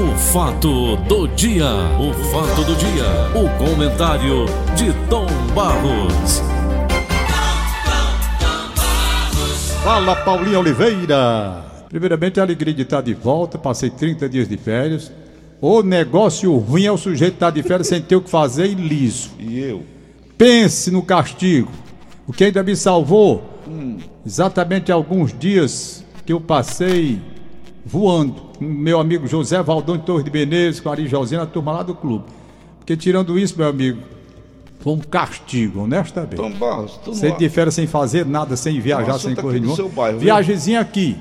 O fato do dia, o fato do dia, o comentário de Tom Barros. Fala Paulinho Oliveira. Primeiramente, a alegria de estar de volta. Passei 30 dias de férias. O negócio ruim é o sujeito estar de férias sem ter o que fazer e liso. E eu? Pense no castigo. O que ainda me salvou, exatamente alguns dias que eu passei voando. com Meu amigo José Valdão de Torres de Menezes, com a Ari Josina, a turma lá do clube. Porque tirando isso, meu amigo, foi um castigo, honestamente. Tom Barros, tu Sem não... de férias, sem fazer nada, sem viajar, sem assunto correr nenhuma. viu? Viagemzinha aqui.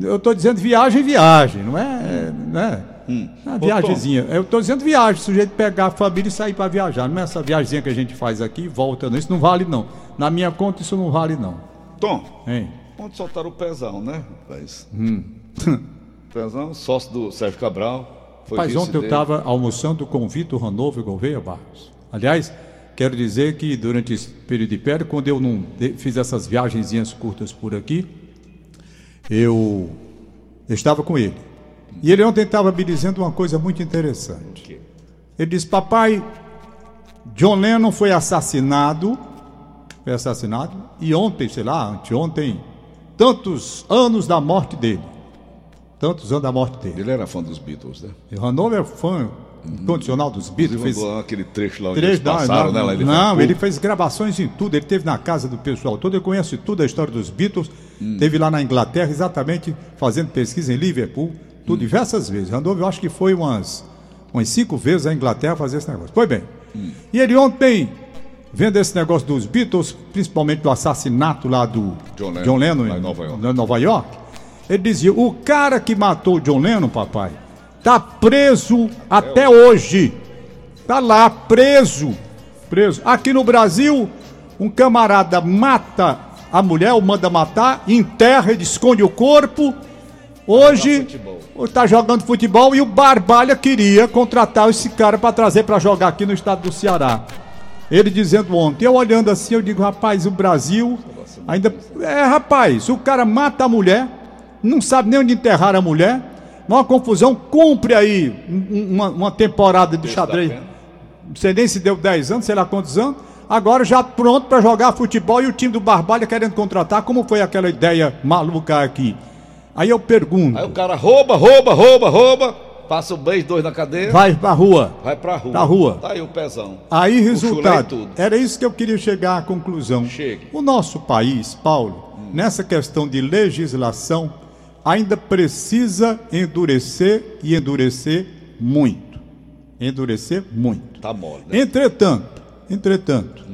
Eu tô dizendo viagem, viagem, não é? Né? Uma Ô, viagemzinha. Eu tô dizendo viagem, sujeito pegar a família e sair para viajar. Não é essa viagemzinha que a gente faz aqui e volta, não. Isso não vale, não. Na minha conta, isso não vale, não. Tom, Hein? onde soltaram o Pezão, né, rapaz? Hum. Pezão, sócio do Sérgio Cabral. Foi Mas ontem eu estava almoçando com o Vitor Hanover Gouveia Barros. Aliás, quero dizer que durante esse período de férias, quando eu não fiz essas viagenzinhas curtas por aqui, eu estava com ele. E ele ontem estava me dizendo uma coisa muito interessante. Ele disse: Papai, John Lennon foi assassinado, foi assassinado, e ontem, sei lá, anteontem, tantos anos da morte dele. Tantos anos da morte dele. Ele era fã dos Beatles, né? E o Hanover é fã incondicional dos Beatles. Fez aquele trecho lá onde três eles passaram, não, né? Ele não, fez- ele fez gravações em tudo. Ele teve na casa do pessoal todo. Ele conhece tudo a história dos Beatles. Hum. Teve lá na Inglaterra, exatamente, fazendo pesquisa em Liverpool. Tudo Hum. diversas vezes. Hanover, eu acho que foi umas, umas cinco vezes à Inglaterra fazer esse negócio. Pois bem. Hum. E ele ontem, vendo esse negócio dos Beatles, principalmente do assassinato lá do John Lennon, John Lennon em Nova York. em Nova York, ele dizia: o cara que matou o John Lennon, papai, tá preso até hoje. Tá lá, preso. Preso. Aqui no Brasil, um camarada mata a mulher, ou manda matar, enterra, ele esconde o corpo. Hoje, tá jogando futebol e o Barbalha queria contratar esse cara para trazer para jogar aqui no estado do Ceará. Ele dizendo ontem, eu olhando assim, eu digo, rapaz, o Brasil ainda. É, rapaz, o cara mata a mulher, não sabe nem onde enterrar a mulher, uma confusão, cumpre aí um- uma, uma temporada de xadrez. Não sei nem se deu 10 anos, sei lá quantos anos. Agora já pronto para jogar futebol e o time do Barbalha querendo contratar. Como foi aquela ideia maluca aqui? Aí eu pergunto, Aí o cara rouba, rouba, rouba, rouba, passa um mês, dois na cadeia, vai, vai pra rua. pra rua. Pra rua. Tá aí o Pezão. Aí, resultado. tudo. Era isso que eu queria chegar à conclusão. Chegue. O nosso país, Paulo, nessa questão de legislação, ainda precisa endurecer e endurecer muito. Endurecer muito. Tá mole, né? Entretanto, entretanto,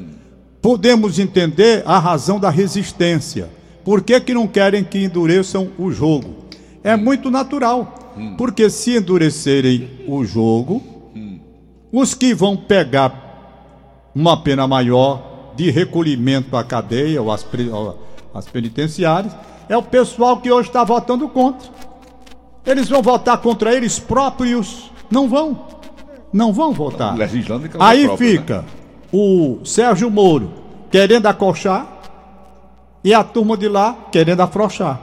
podemos entender a razão da resistência. Por que, que não querem que endureçam o jogo? É muito natural. Porque se endurecerem o jogo, os que vão pegar uma pena maior de recolhimento à cadeia ou às, às penitenciárias é o pessoal que hoje está votando contra. Eles vão votar contra eles próprios? Não vão. Não vão votar. Causa Aí própria, né? fica o Sérgio Moro querendo acochar e a turma de lá querendo afrouxar.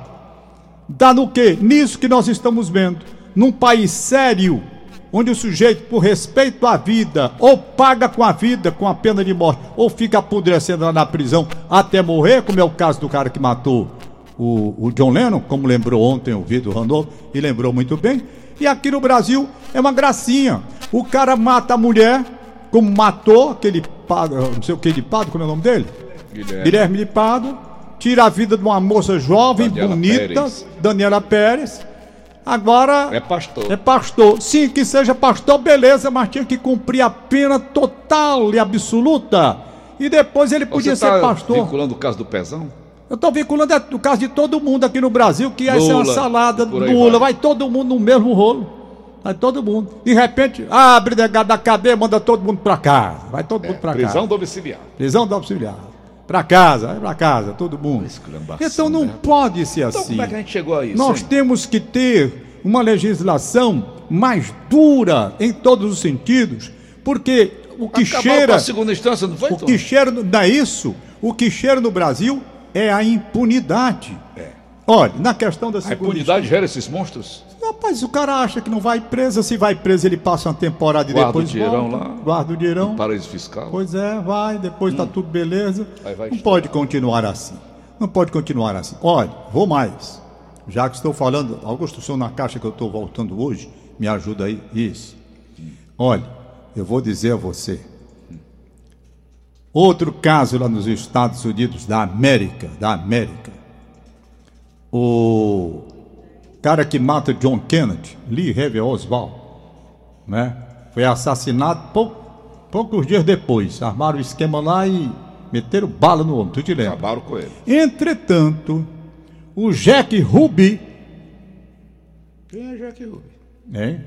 Dá no quê? Nisso que nós estamos vendo. Num país sério, onde o sujeito, por respeito à vida, ou paga com a vida, com a pena de morte, ou fica apodrecendo lá na prisão até morrer, como é o caso do cara que matou o, o John Lennon, como lembrou ontem o Vitor Randolph, e lembrou muito bem. E aqui no Brasil é uma gracinha. O cara mata a mulher, como matou aquele padre, não sei o que de padre, como é o nome dele? Guilherme. Guilherme de Pado, tira a vida de uma moça jovem, Daniela bonita, Pérez. Daniela Pérez. Agora É pastor. é pastor. Sim, que seja pastor, beleza, mas tinha que cumprir a pena total e absoluta. E depois ele podia Você ser tá pastor. vinculando o caso do Pezão? Eu tô vinculando é o caso de todo mundo aqui no Brasil, que essa é uma salada aí Lula, vai. vai todo mundo no mesmo rolo. Vai todo mundo. De repente, abre negado da cadeia, manda todo mundo pra casa. Vai todo mundo pra casa. É, Prisão domiciliar. Prisão do auxiliar. Pra casa, vai pra casa, todo mundo. Então não né? pode ser Então assim. como é que a gente chegou a isso? Nós hein? temos que ter uma legislação mais dura em todos os sentidos, porque o que Acabaram cheira, a segunda instância, não foi, o Tom? que cheira, não é isso? O que cheira no Brasil é a impunidade. É. Olha, na questão da A impunidade gera esses monstros? Rapaz, o cara acha que não vai preso, se vai preso ele passa uma temporada e Guarda depois o dinheirão volta, lá. guarda o dinheirão. Paraíso fiscal. Pois é, vai, depois tá tudo beleza. Vai não estudar. pode continuar assim. Não pode continuar assim. Olha, vou mais. Já que estou falando, Augusto, o senhor na caixa que eu estou voltando hoje, me ajuda aí. Isso. Olha, eu vou dizer a você. Outro caso lá nos Estados Unidos da América, da América. O cara que mata John Kennedy, Lee Harvey Oswald, né? Foi assassinado pou- poucos dias depois. Armaram o esquema lá e meteram bala no homem, tu te lembra? Acabaram com ele. Entretanto, o Jack Ruby, Quem é Jack Ruby? né?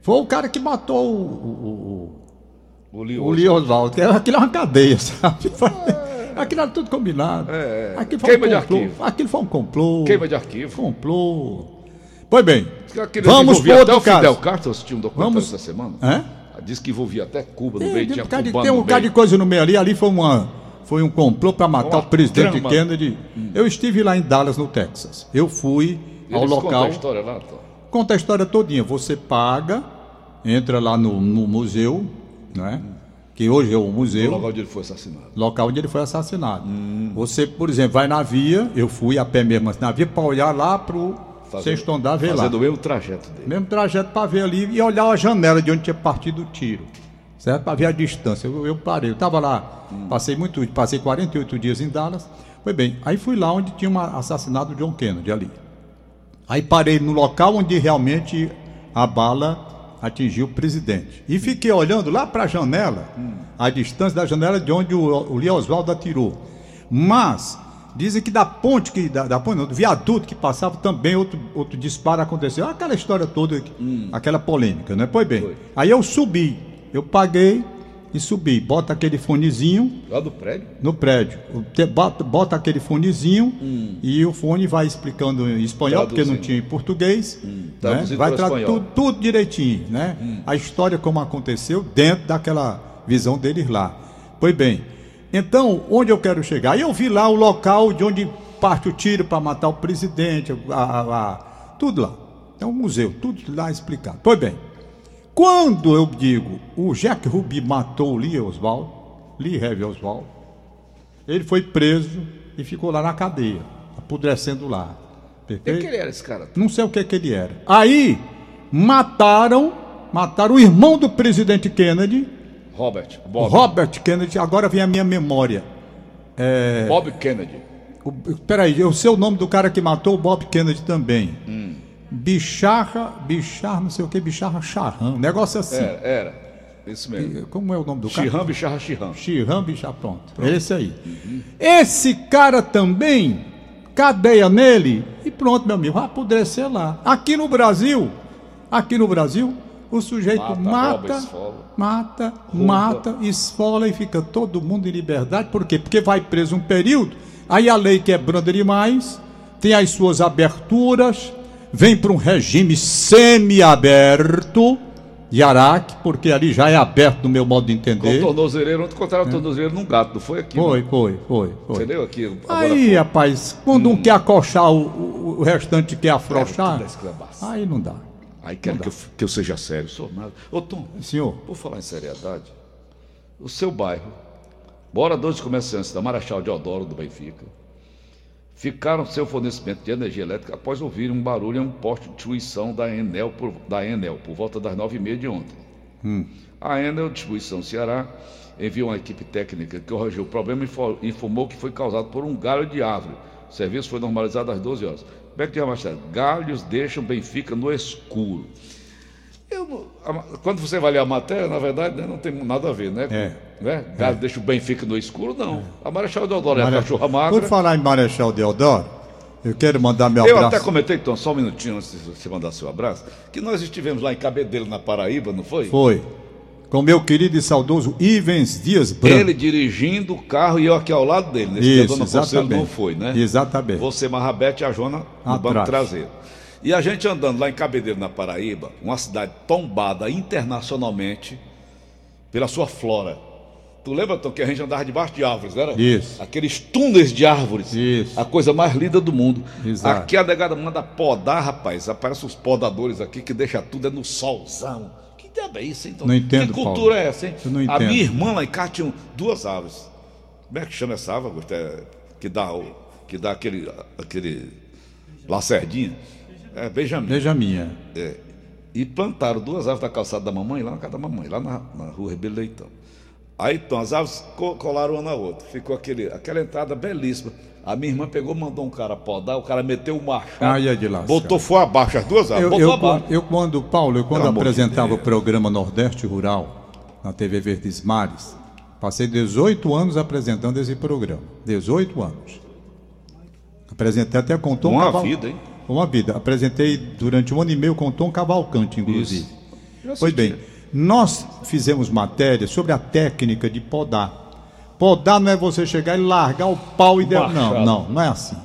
Foi o cara que matou o, o, O o, Leo. o Lee Oswald. que Aquilo é uma cadeia, sabe? Aquilo era tudo combinado. É, é. Aquilo foi Queima um de complô. arquivo. Aquilo foi um complô. Queima de arquivo. Complô. Pois bem, Aquele vamos para até outro o Fidel. Castro, eu assisti um documentário Vamos- essa semana. Hã? Diz que envolvia até Cuba no Tem, meio, tinha bocado de- tem um bocado de coisa no meio ali. Ali foi, uma, foi um complô para matar Uma o presidente trama. Kennedy. Eu estive lá em Dallas, no Texas. Eu fui ao Eles contam local. a história lá, tá? Conta a história todinha. Você paga, entra lá no, no museu, né? Que hoje é o museu, local onde ele foi assassinado. local onde ele foi assassinado. Você, por exemplo, vai na via, eu fui a pé mesmo assim, na via para olhar lá pro sexto andar, ver lá. Fazendo o mesmo trajeto dele. Mesmo trajeto para ver ali e olhar a janela de onde tinha partido o tiro. Certo? Para ver a distância. Eu, eu parei. Eu estava lá, passei muito, passei 48 dias em Dallas. Foi bem. Aí fui lá onde tinha uma, assassinado o John Kennedy ali. Aí parei no local onde realmente a bala atingiu o presidente. E fiquei olhando lá para a janela, a distância da janela de onde o, o Lee Oswaldo atirou. Mas dizem que da ponte, que, da, da ponte, não, do viaduto que passava também outro, outro disparo aconteceu. Aquela história toda, aquela polêmica, né? Pois bem. Foi. Aí eu subi, eu paguei e subi. Bota aquele fonezinho Lá do prédio. no prédio. Bota, aquele fonezinho e o fone vai explicando em espanhol, porque não Traduzindo. tinha em português. né? Traduzido Vai para tra espanhol. tudo, tudo direitinho, né? A história como aconteceu dentro daquela visão deles lá. Pois bem, então, onde eu quero chegar? Eu vi lá o local de onde parte o tiro para matar o presidente, a- a- a- tudo lá. É um museu, tudo lá explicado. Pois bem, quando eu digo o Jack Ruby matou o Lee Oswald, Lee Harvey Oswald, ele foi preso e ficou lá na cadeia, apodrecendo lá. E que Perfeito? ele era esse cara? Não sei o que, que ele era. Aí mataram, mataram o irmão do presidente Kennedy, Robert. Bob. Robert Kennedy. Agora vem a minha memória. Bob Kennedy. O, peraí, eu sei o nome do cara que matou o Bob Kennedy também. Bicharra, Bicharra, não sei o que, Bicharra Charran, um negócio assim. Era, era. Isso mesmo. Como é o nome do cara? Chirram, bicharra, chirram. Chirram, bicha, pronto. Esse aí. Esse cara também, cadeia nele, e pronto, meu amigo, vai apodrecer lá. Aqui no Brasil, aqui no Brasil, o sujeito Mata, mata, esfola. mata, mata, esfola e fica todo mundo em liberdade. Por quê? Porque vai preso um período, aí a lei quebrando demais, tem as suas aberturas, vem para um regime semi-aberto de Araque, porque ali já é aberto no meu modo de Com entender. tornozeleiro, ontem encontraram a tornozeleiro num gato, não foi aqui? Foi, não? foi, foi, foi. Entendeu aqui? Agora Aí, foi. rapaz, quando um quer acochar, o, o, o restante quer afrouxar, aí não dá. Aí querem que eu, que eu seja sério, sou nada. Ô Tom, Senhor, por falar em seriedade, o seu bairro, moradores e comerciantes da Marechal Deodoro do Benfica, ficaram sem o fornecimento de energia elétrica após ouvirem um barulho em um poste de distribuição da Enel por, da Enel, por volta das nove e meia de ontem. A Enel Distribuição Ceará enviou uma equipe técnica que corrigiu o problema e info- informou que foi causado por um galho de árvore. O serviço foi normalizado às 12 horas. Beck de Ramachado, galhos deixam Benfica no escuro. Eu quando você vai ler a matéria, na verdade, né, não tem nada a ver, né? É. né? Galho deixa o Benfica no escuro, não. A Marechal Deodoro é a cachorra magra. por falar em Marechal Deodoro, eu quero mandar meu Eu abraço. até comentei, Tom, só um minutinho antes de você mandar seu abraço, que nós estivemos lá em Cabedelo, na Paraíba, não foi? Foi. Com meu querido e saudoso Ivens Dias Branco. Ele dirigindo o carro e eu aqui ao lado dele. Nesse dia a Isso, dona Conselho não foi, né? Exatamente. Você, Marrabete e a Jona no banco Atrás. traseiro. E a gente andando lá em Cabedelo, na Paraíba, uma cidade tombada internacionalmente pela sua flora. Tu lembra, Tom, que a gente andava debaixo de árvores, não era? Isso. Aqueles túneis de árvores. Isso. A coisa mais linda do mundo. Exato. Aqui a negada manda podar, rapaz. Aparecem os podadores aqui que deixa tudo é no solzão. Que diabo é isso, hein, Tom? Não entendo, Que cultura Paulo. é essa, hein? Eu não A entendo. minha irmã lá em casa tinha duas árvores. Como é que chama essa árvore? É, que dá, que dá aquele, aquele lacerdinha? É, Benjamin. Veja a minha. É, e plantaram duas árvores da calçada da mamãe, lá na casa da mamãe, lá na, na rua Rebelo Leitão. Aí então, as árvores co- colaram uma na outra. Ficou aquele, aquela entrada belíssima. A minha irmã pegou, mandou um cara podar, o cara meteu o machado, Ai, é de lascar. botou foi abaixo as duas árvores, Eu, eu, eu quando, Paulo, eu quando Pelo apresentava o programa Nordeste Rural na TV Verdes Mares, passei 18 anos apresentando esse programa. 18 anos. Apresentei até com Tom Uma Caval- vida, hein? Uma vida. Apresentei durante um ano e meio com Tom Cavalcante, inclusive. Pois bem, nós fizemos matéria sobre a técnica de podar. Podar não é você chegar e largar o pau e... Der... Não, não, não é assim.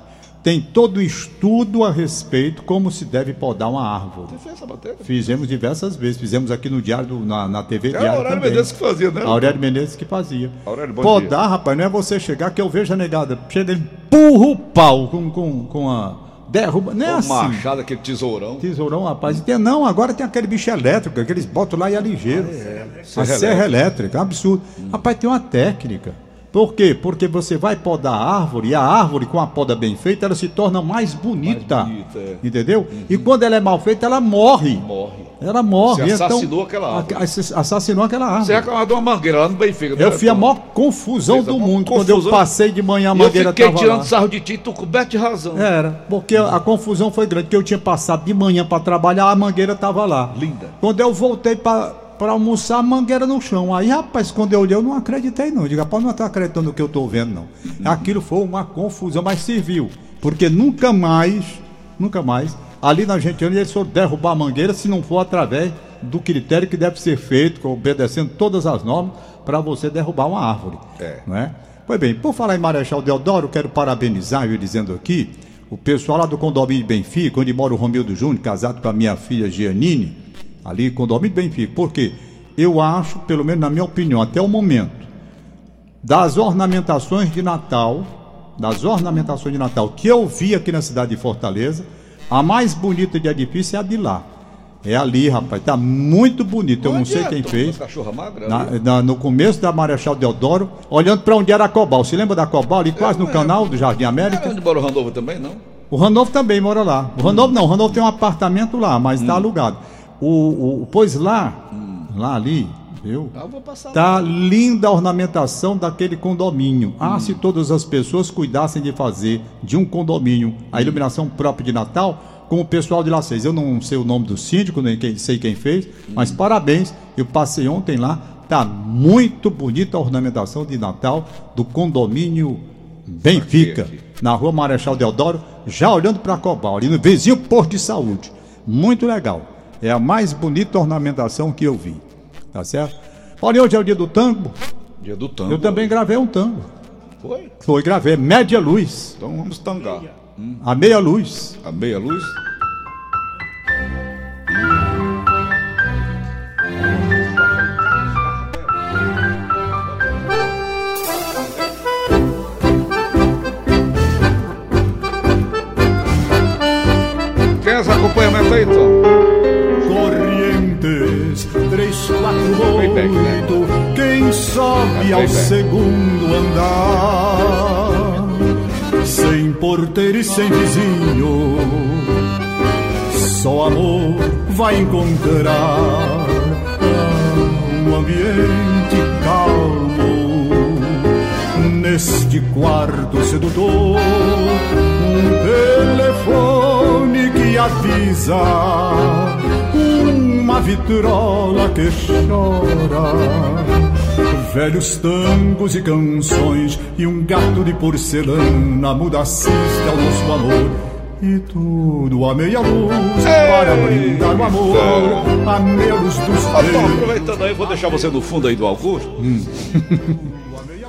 Tem todo estudo a respeito como se deve podar uma árvore. Você fez essa matéria? Fizemos diversas vezes, fizemos aqui no diário, do- na, na TV Era Diário o Aurélio também. Menezes que fazia, né? Aurélio Menezes que fazia. Aurélio, bom Podar, rapaz, não é você chegar que eu vejo a negada, chega e empurra o pau com, com, com a derruba, não é O assim. machado, aquele tesourão. Tesourão, rapaz. E tem, não, agora tem aquele bicho elétrico, que eles botam lá e é ligeiro. a Serra serra elétrica, é um absurdo. Rapaz, tem uma técnica. Por quê? Porque você vai podar a árvore e a árvore, com a poda bem feita, ela se torna mais bonita. Mais bonita, é. Entendeu? E quando ela é mal feita, ela morre. Morre. Ela morre. Você então, assassinou aquela árvore. Assassinou aquela árvore. Você reclamava de uma mangueira lá no Benfica. Eu fiz a maior confusão do mundo. Quando eu confusão. passei de manhã, a E eu mangueira fiquei estava tirando lá. sarro de ti, tu coberto de razão. Era, porque a confusão foi grande, porque eu tinha passado de manhã para trabalhar, a mangueira estava lá. Linda. Quando eu voltei para almoçar, a mangueira no chão. Aí, rapaz, quando eu olhei, eu não acreditei, não. Eu digo, rapaz, não estou acreditando no que eu estou vendo, não. Aquilo foi uma confusão, mas serviu. Porque nunca mais, nunca mais, ali na Argentina, eles foram derrubar a mangueira se não for através do critério que deve ser feito, obedecendo todas as normas, para você derrubar uma árvore. É. Não é? Pois bem, por falar em Marechal Deodoro, quero parabenizar, eu dizendo aqui, o pessoal lá do condomínio de Benfica, onde mora o Romildo Júnior, casado com a minha filha Giannini, ali, condomínio Benfica. Por quê? Eu acho, pelo menos na minha opinião, até o momento, das ornamentações de Natal, das ornamentações de Natal que eu vi aqui na cidade de Fortaleza, a mais bonita de edifício é a de lá. É ali, rapaz, tá muito bonito. Eu não Onde sei é, quem fez. Magra? Na- ali? na- no começo da Marechal Deodoro, olhando para onde era a Cobal. Se lembra da Cobal? Ali quase no canal do Jardim Não era América. onde mora o Randolfo também, não? O Ranolfo também mora lá. O Ranolfo não, o Ranolfo tem um apartamento lá, mas Hum. está alugado. O, o, pois lá, lá ali, viu? Ah, Tá linda a ornamentação daquele condomínio. Ah, Hum. se todas as pessoas cuidassem de fazer de um condomínio a iluminação própria de Natal, como o pessoal de lá fez. Eu não sei o nome do síndico, nem quem, sei quem fez, mas parabéns. Eu passei ontem lá. Tá muito bonita a ornamentação de Natal do condomínio Benfica, Aqui, aqui. na rua Marechal Deodoro, já olhando para Cobal, ali no vizinho posto de saúde. Muito legal. É a mais bonita ornamentação que eu vi. Tá certo? Olha, hoje é o dia do tango. Dia do tango. Eu também gravei um tango. Foi? Foi, gravei Média Luz. Então vamos tangar. A meia luz. A meia luz. Segundo andar, sem porteiro e sem vizinho, só amor vai encontrar um ambiente calmo. Neste quarto sedutor, um telefone que avisa uma vitrola que chora. Velhos tangos e canções e um gato de porcelana muda assiste ao nosso amor. E tudo a meia luz para brindar o amor, a meia luz dos Ah, teus. aproveitando aí, vou deixar você no fundo aí do Augusto.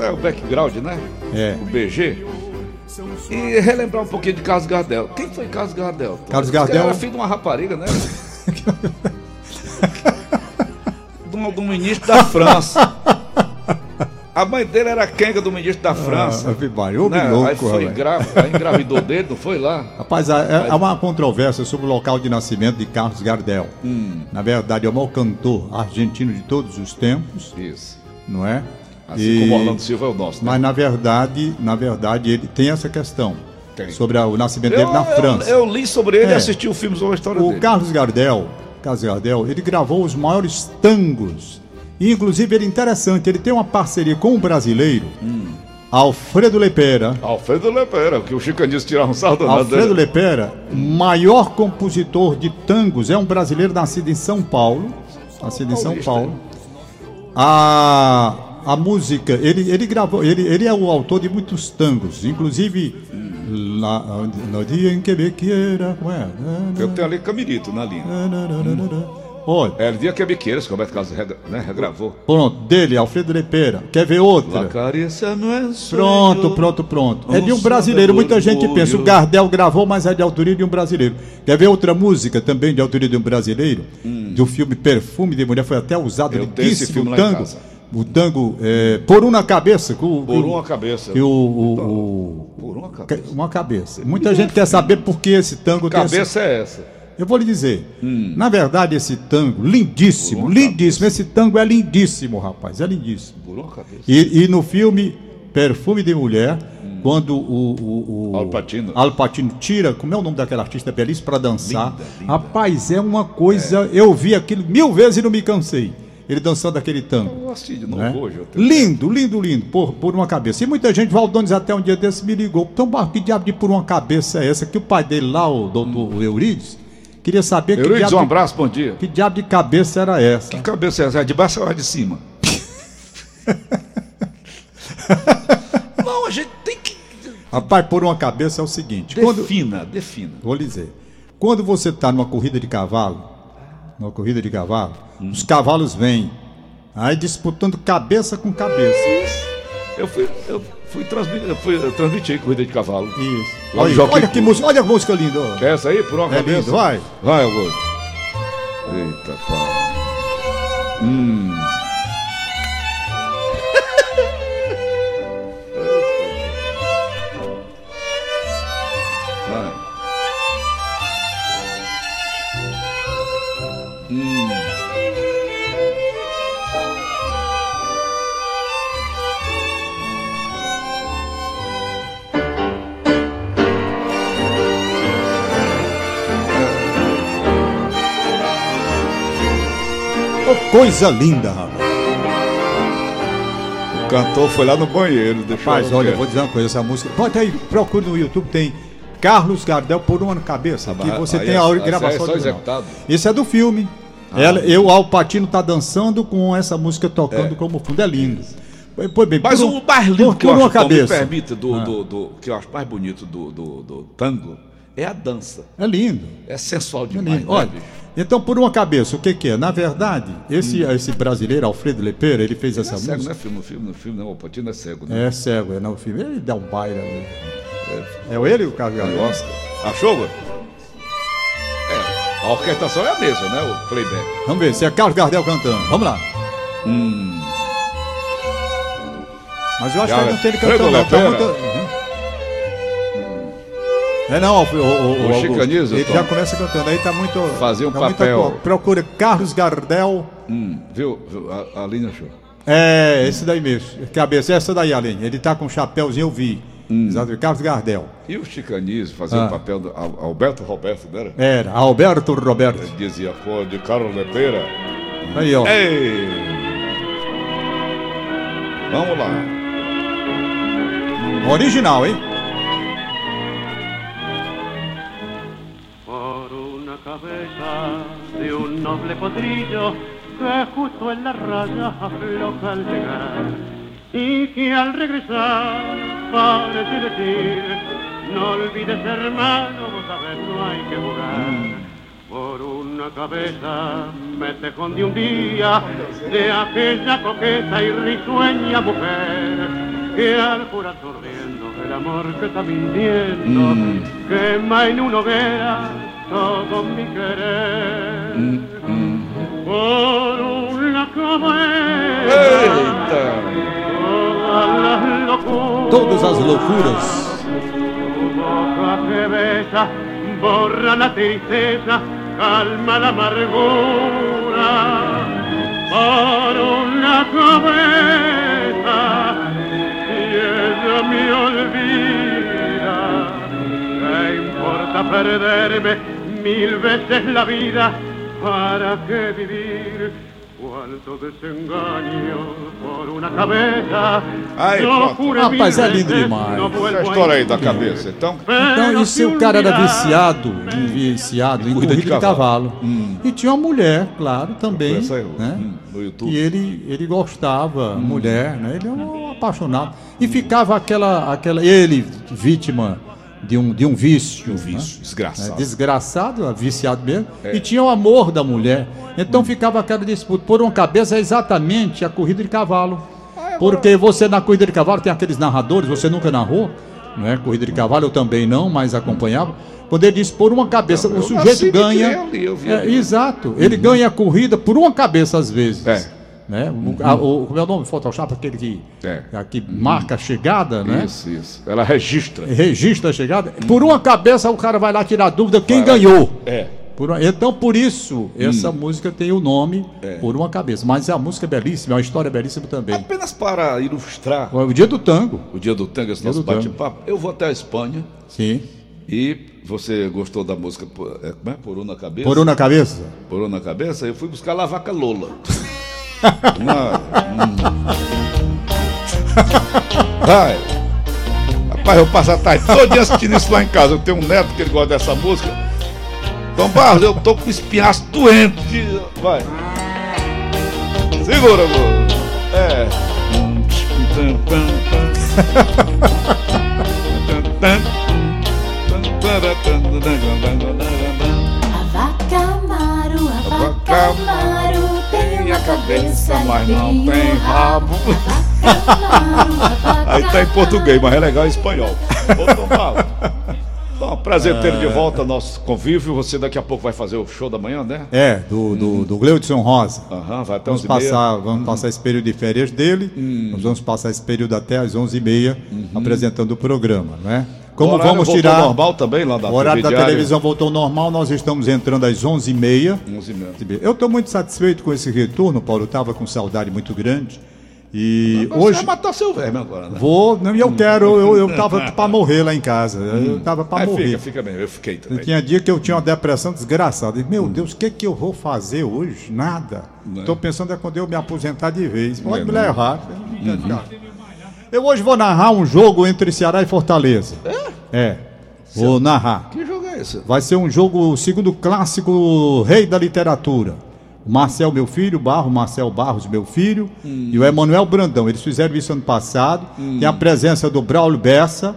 É o background, né? É. O BG. E relembrar um pouquinho de Carlos Gardel. Quem foi Carlos Gardel? Carlos Gardel- Era filho de uma rapariga, né? de, um, um ministro da França. A mãe dele era a Kenga do ministro da França. Ah, Ave Maria, ô, que né? louco, aí foi grávida, aí engravidou dele, não foi lá? Rapaz, há, há uma controvérsia sobre o local de nascimento de Carlos Gardel. Hum. Na verdade, é o maior cantor argentino de todos os tempos, Isso. não é? Assim E- como Orlando Silva é o nosso, né? Mas na verdade, na verdade, ele tem essa questão Tem. sobre a- o nascimento dele na eu, França. eu li sobre ele e É. assisti o filme sobre a história O dele. Carlos Gardel, Carlos Gardel, ele gravou os maiores tangos. E, inclusive, ele é interessante, ele tem uma parceria com um brasileiro, Hum. Alfredo Lepera. Alfredo Lepera, que o Chicanismo tirava um sardo danado Alfredo dele. Lepera, maior compositor de tangos, é um brasileiro nascido em São Paulo. Nascido em São Paulo. A, a música, ele, ele gravou, ele, ele é o autor de muitos tangos, inclusive lá, no dia em que me quiera, como é? Eu tenho ali Camirito na linha. Olha, É, dia que é Biqueiras, que o Roberto Carlos regra- né, regravou. pronto, dele, Alfredo Lepera. Quer ver outra? carícia não é Pronto, pronto, pronto. É de um brasileiro. Muita gente pensa, o Gardel gravou, mas é de autoria de um brasileiro. Quer ver outra música também de autoria de um brasileiro? Do filme Perfume de Mulher, foi até usado Hum. Eu lindíssimo filme o tango. O tango é, Por Uma Cabeça. que o- Por uma cabeça. que o- o- o- Por uma cabeça. uma cabeça. Muita gente quer saber por que esse tango tem essa- Cabeça é essa. Eu vou lhe dizer. Hum. Na verdade, esse tango, lindíssimo, lindíssimo. Esse tango é lindíssimo, rapaz. É lindíssimo. E, e no filme Perfume de Mulher, quando o, o, o Al Pacino. Al Pacino tira, como é o nome daquela artista belíssima para dançar. Linda, linda. Rapaz, é uma coisa. Eu vi aquilo mil vezes e não me cansei. Ele dançando aquele tango. Eu assisti de novo né? hoje. Lindo, lindo, lindo, por, por uma cabeça. E muita gente, Valdones até um dia desse me ligou. Então, que diabo de por uma cabeça é essa? Que o pai dele lá, o doutor Eurides, queria saber que Eurides, um diabo, de, abraço, bom dia. que diabo de cabeça era essa. Que cabeça é essa? É de baixo ou é de cima? não, a gente tem que. Rapaz, por uma cabeça é o seguinte. Quando, Defina, defina. Vou lhe dizer. Quando você está numa corrida de cavalo, numa corrida de cavalo, Hum. os cavalos vêm aí disputando cabeça com cabeça. Eu fui, eu fui transmitir, eu fui eu transmiti corrida de cavalo. Isso. Olha, Jockey olha que música, olha a música linda. ó. Quer essa aí? Por uma É cabeça? lindo, vai. Vai, Augusto. Eita, pau. Hum. Coisa linda, rapaz. O cantor foi lá no banheiro, deixou Rapaz, olha, eu vou dizer uma coisa, essa música. Pode aí, procure no YouTube, tem Carlos Gardel por uma cabeça. Que mas você aí tem é- a aí gravação é original. é do filme. Ah. Ela, eu, Al Patino tá dançando com essa música tocando É. como fundo. É lindo. Pois bem, Mas o mais lindo por- que eu acho, me cabeça. Ah. permita, do, do, do- que eu acho mais bonito do, do, do tango, é a dança. É lindo. É sensual É demais, lindo. né, Olha, então por uma cabeça, o que, que é? Na verdade, esse, esse brasileiro, Alfredo Lepera, ele fez Hum. Ele essa é cego, música. né, filme? No filme, no filme, não, o Patino é cego, né? É cego, é no filme. Ele dá um baile ali. É, ele o Carlos Gardel? Nossa. Achou, mano? É, a orquestração é a mesma, né, o playback. Vamos ver se é Carlos Gardel cantando. Vamos lá. Hum. Mas eu acho Já que ele não tem ele cantando, não. Tá muito... É não, o, o, o, O. Chicanizo, Ele já começa cantando, aí tá muito. Fazia um tá muito papel. atual. Procura Carlos Gardel. Hum, viu? A, a Aline achou. É, esse daí mesmo. Cabeça, essa daí, Aline. Ele tá com um chapéuzinho, eu vi. Hum. Exato, Carlos Gardel. E o Chicanismo fazia Ah. o papel do Al- Alberto Roberto, não era? Era, Alberto Roberto. Ele dizia, pô, de Carlos Lepeira. Aí, ó. Ei! Vamos lá. Original, hein? Noble potrillo que justo en la raya afloja al llegar y que al regresar parece decir no olvides hermano vos sabés no hay que jugar por una cabeza me te escondí un día de aquella coqueta y risueña mujer que al jurar sorbiendo el amor que está mintiendo quema en una hoguera todo mi querer por una cabeza Eita! por todas as loucuras. Tu boca que besa, borra la tristeza, calma la amargura. Por una cabeza, y ella me olvida. ¿Qué importa perderme mil veces la vida? ¿Para qué vivir? Cuánto desengaño por una cabeza. Aí, pronto. Rapaz, é lindo demais. Essa história aí da cabeça. Então, Então, isso o cara era viciado, viciado em corrida de cavalo. E tinha uma mulher, claro, também, Essa aí, né? hum, no YouTube. E ele, ele gostava, mulher, né? Ele é um apaixonado. E ficava aquela, aquela ele, vítima de um, de um vício. um vício né? desgraçado. É, desgraçado, viciado mesmo, e tinha o amor da mulher. Então ficava aquela disputa. Por uma cabeça é exatamente a corrida de cavalo. Porque você na corrida de cavalo tem aqueles narradores, você nunca narrou, não é? Corrida de cavalo eu também não, mas acompanhava. Quando ele diz por uma cabeça, Não, o sujeito ganha. ali, É, exato. Ele ganha a corrida por uma cabeça às vezes. É. Né? O, a- o, como é o nome? Photoshop, aquele que, É. que marca a chegada, né? Isso, isso. Ela registra. registra a chegada. Por uma cabeça o cara vai lá tirar dúvida quem Vai lá. ganhou. É. Por uma- então por isso essa música tem o nome É. por uma cabeça. Mas a música é belíssima, é uma história belíssima também. Apenas para ilustrar O dia do tango. o dia do tango, esse nosso do tango. bate-papo, eu vou até a Espanha Sim. e você gostou da música é, como é? por uma cabeça? Por uma cabeça. Por uma cabeça, eu fui buscar lá a vaca Lola. Hum. Vai. Rapaz, eu passo a tarde todo dia assistindo isso lá em casa. Eu tenho um neto que ele gosta dessa música. Então, Barros, eu tô com espinhaço doente. Vai. Segura, amor. É. cabeça, mas não tem rabo. Aí tá em português, mas é legal em espanhol. Ô, Tom Paulo. Então, prazer ter de É. volta ao nosso convívio. Você daqui a pouco vai fazer o show da manhã, né? É, do, do, do Gleudson Rosa. Aham, vai até Vamos passar, vamos passar esse período de férias dele. Nós vamos passar esse período até às 11h30 apresentando o programa, né? Como O horário vamos voltou tirar normal também lá da o horário da televisão voltou ao normal, nós estamos entrando às 11h30. 11 e meia. Eu estou muito satisfeito com esse retorno, Paulo. Estava com saudade muito grande. E Você hoje vai matar seu verme agora, né? vou. Não, eu quero. Eu, eu tava para morrer lá em casa. Eu tava para Aí morrer. fica, fica bem. Eu fiquei também. Tinha dia que eu tinha uma depressão desgraçada. E, Meu Deus, o que, que eu vou fazer hoje? Nada. Né? Estou pensando é quando eu me aposentar de vez. Pode É, me não. levar. Eu hoje vou narrar um jogo entre Ceará e Fortaleza. É? Vou narrar. Que jogo é esse? Vai ser um jogo, o segundo clássico Rei da Literatura. O Marcel, meu filho, Barro, Marcel Barros, meu filho, Hum. e o Emanuel Brandão. Eles fizeram isso ano passado. Tem a presença do Braulio Bessa,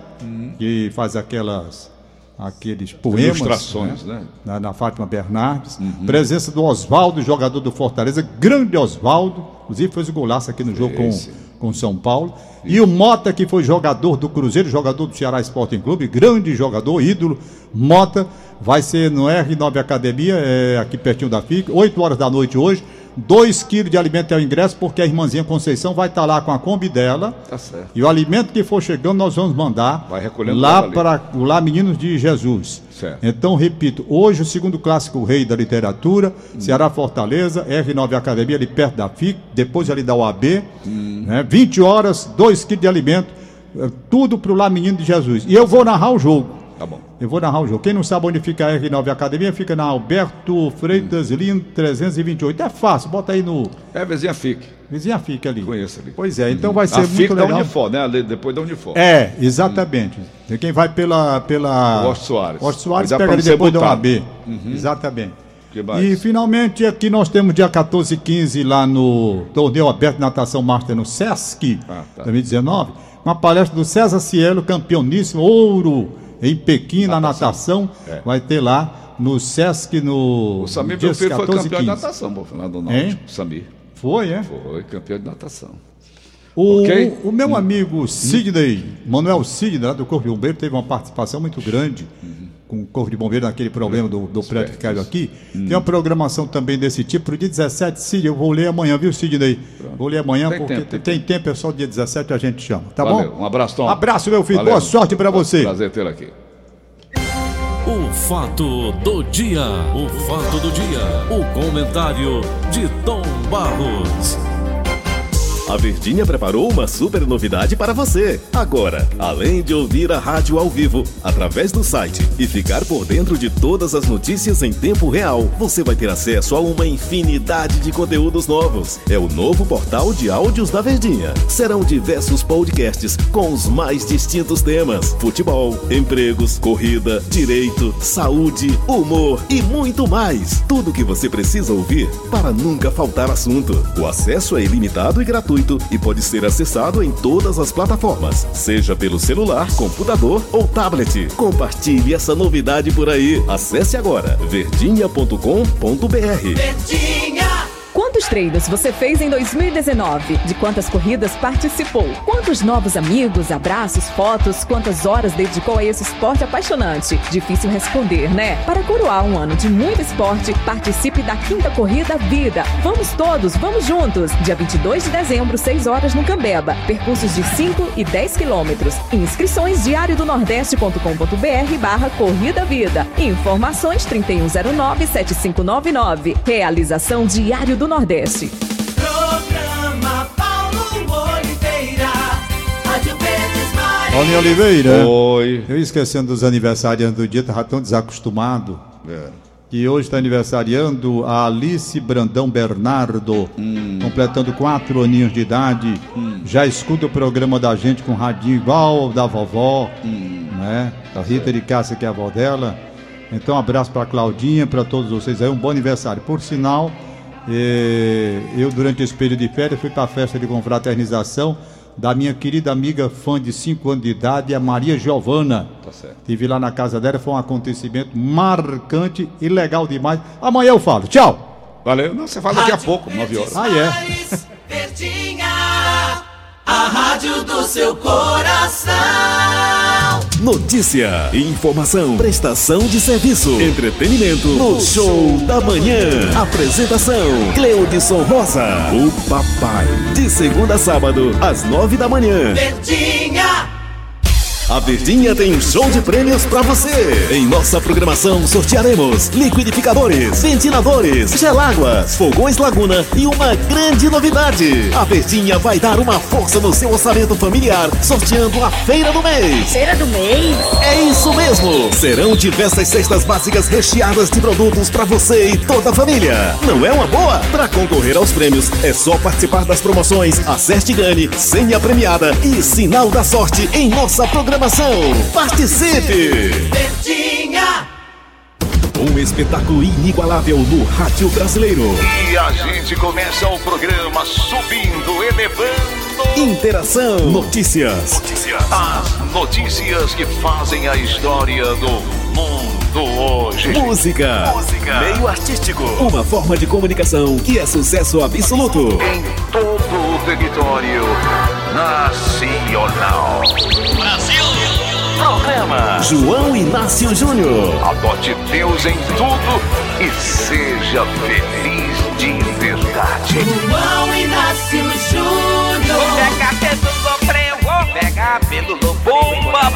que faz aquelas aqueles poemas. Hum. Ilustrações, né? Uhum. Na, na Fátima Bernardes. Presença do Oswaldo, jogador do Fortaleza, grande Oswaldo. Inclusive fez o golaço aqui no jogo com, Esse. com São Paulo. E o Mota, que foi jogador do Cruzeiro, jogador do Ceará Sporting Clube, grande jogador, ídolo. Mota vai ser no R9 Academia, é, aqui pertinho da FIC, 8 horas da noite hoje. 2 quilos de alimento é o ingresso, porque a irmãzinha Conceição vai estar lá com a Kombi dela. Tá certo. E o alimento que for chegando, nós vamos mandar lá para o Lá Meninos de Jesus. Certo. Então, repito, hoje o segundo clássico Rei da Literatura, Ceará Fortaleza, R9 Academia, ali perto da FIC, depois ali da UAB, né, 20 horas, 2 quilos de alimento, eh, tudo para o Lá Menino de Jesus. E eu vou narrar o jogo. Tá bom. Eu vou narrar o jogo. Quem não sabe onde fica a R9 Academia, fica na Alberto Freitas Lino 328. É fácil, bota aí no. É, vizinha fique. Vizinha fica ali. Conheço ali. Pois é, então vai ser A muito da legal. Unifor, né? Depois da Unifor. É, exatamente. E Quem vai pela. pela... O Oscar Soares. Oscar Soares pega ali depois da multado. UAB. Exatamente. E finalmente aqui nós temos dia 14 e 15 lá no Torneio Aberto de Natação Master no Sesc, Ah, tá. 2019, uma palestra do César Cielo, campeoníssimo, ouro em Pequim na natação. É. Vai ter lá no Sesc no. O Samir, meu filho, foi 14 e campeão de 15. natação, pô, lá do Hein? Náutico. Samir. Foi, é? Foi campeão de natação. O, Ok? o meu amigo Sidney, Manuel Sidney, lá do Corpo de Bombeiro, teve uma participação muito grande com o Corpo de Bombeiro naquele problema do, do prédio que caiu aqui. Tem uma programação também desse tipo. Pro dia 17, Sidney, eu vou ler amanhã, viu, Sidney? Vou ler amanhã, Tem porque tempo, tem tem, tempo, é só o dia 17 a gente chama, tá Valeu, bom? um abraço, Tom. Abraço, meu filho. Valeu. Boa sorte pra você. Prazer tê-lo aqui. O fato do dia, o fato do dia, o comentário de Tom Barros. A Verdinha preparou uma super novidade para você. Agora, além de ouvir a rádio ao vivo, através do site e ficar por dentro de todas as notícias em tempo real, você vai ter acesso a uma infinidade de conteúdos novos. É o novo portal de áudios da Verdinha. Serão diversos podcasts com os mais distintos temas: futebol, empregos, corrida, direito, saúde, humor e muito mais. Tudo o que você precisa ouvir para nunca faltar assunto. O acesso é ilimitado e gratuito e pode ser acessado em todas as plataformas, seja pelo celular, computador ou tablet. Compartilhe essa novidade por aí. Acesse agora verdinha.com.br. Quantos treinos você fez em 2019? De quantas corridas participou? Quantos novos amigos, abraços, fotos, quantas horas dedicou a esse esporte apaixonante? Difícil responder, né? Para coroar um ano de muito esporte, participe da quinta corrida Vida. Vamos todos, vamos juntos! Dia 22 de dezembro, 6 horas no Cambeba. Percursos de 5 e 10 quilômetros. Inscrições diário do nordeste.com.br barra Corrida Vida. Informações 3109-7599. Realização Diário do Nordeste. Programa Paulo Oliveira. Rádio. Rony Oliveira. Oi. Eu esquecendo dos aniversariantes do dia, estava tão desacostumado. É. E hoje está aniversariando a Alice Brandão Bernardo, completando quatro aninhos de idade. Já escuta o programa da gente com radinho igual ao da vovó, né? A Rita de Cássia, que é a avó dela. Então, um abraço para Claudinha, para todos vocês aí. Um bom aniversário. Por sinal, eu, durante esse período de férias, fui para a festa de confraternização da minha querida amiga fã de 5 anos de idade, a Maria Giovana. Tá certo. Estive lá na casa dela, foi um acontecimento marcante e legal demais. Amanhã eu falo. Tchau! Valeu. Não, você fala daqui a pouco, 9 horas. Ah, é. Verdinha. A rádio do seu coração. Notícia, informação, prestação de serviço, entretenimento no Show da Manhã. Apresentação: Cleudson Rosa, o papai. De segunda a sábado, às nove da manhã. Verdinha. A Verdinha tem um show de prêmios pra você. Em nossa programação sortearemos liquidificadores, ventiladores, geláguas, fogões Laguna e uma grande novidade. A Verdinha vai dar uma força no seu orçamento familiar, sorteando a feira do mês. Feira do mês. É isso mesmo! Serão diversas cestas básicas recheadas de produtos para você e toda a família. Não é uma boa? Para concorrer aos prêmios, é só participar das promoções Acerte e Gane, Senha Premiada e Sinal da Sorte em nossa programação. Participe! Verdinha. Um espetáculo inigualável no rádio brasileiro. E a gente começa o programa subindo, elevando. Interação, notícias, As notícias que fazem a história do mundo hoje. música, Meio artístico. uma forma de comunicação que é sucesso absoluto. Em todo o território nacional. Programa. João Inácio Júnior. Adote Deus em tudo e seja feliz de verdade. João Inácio Júnior. Pega pelo lobo, pega pelo lobo, bomba, bomba.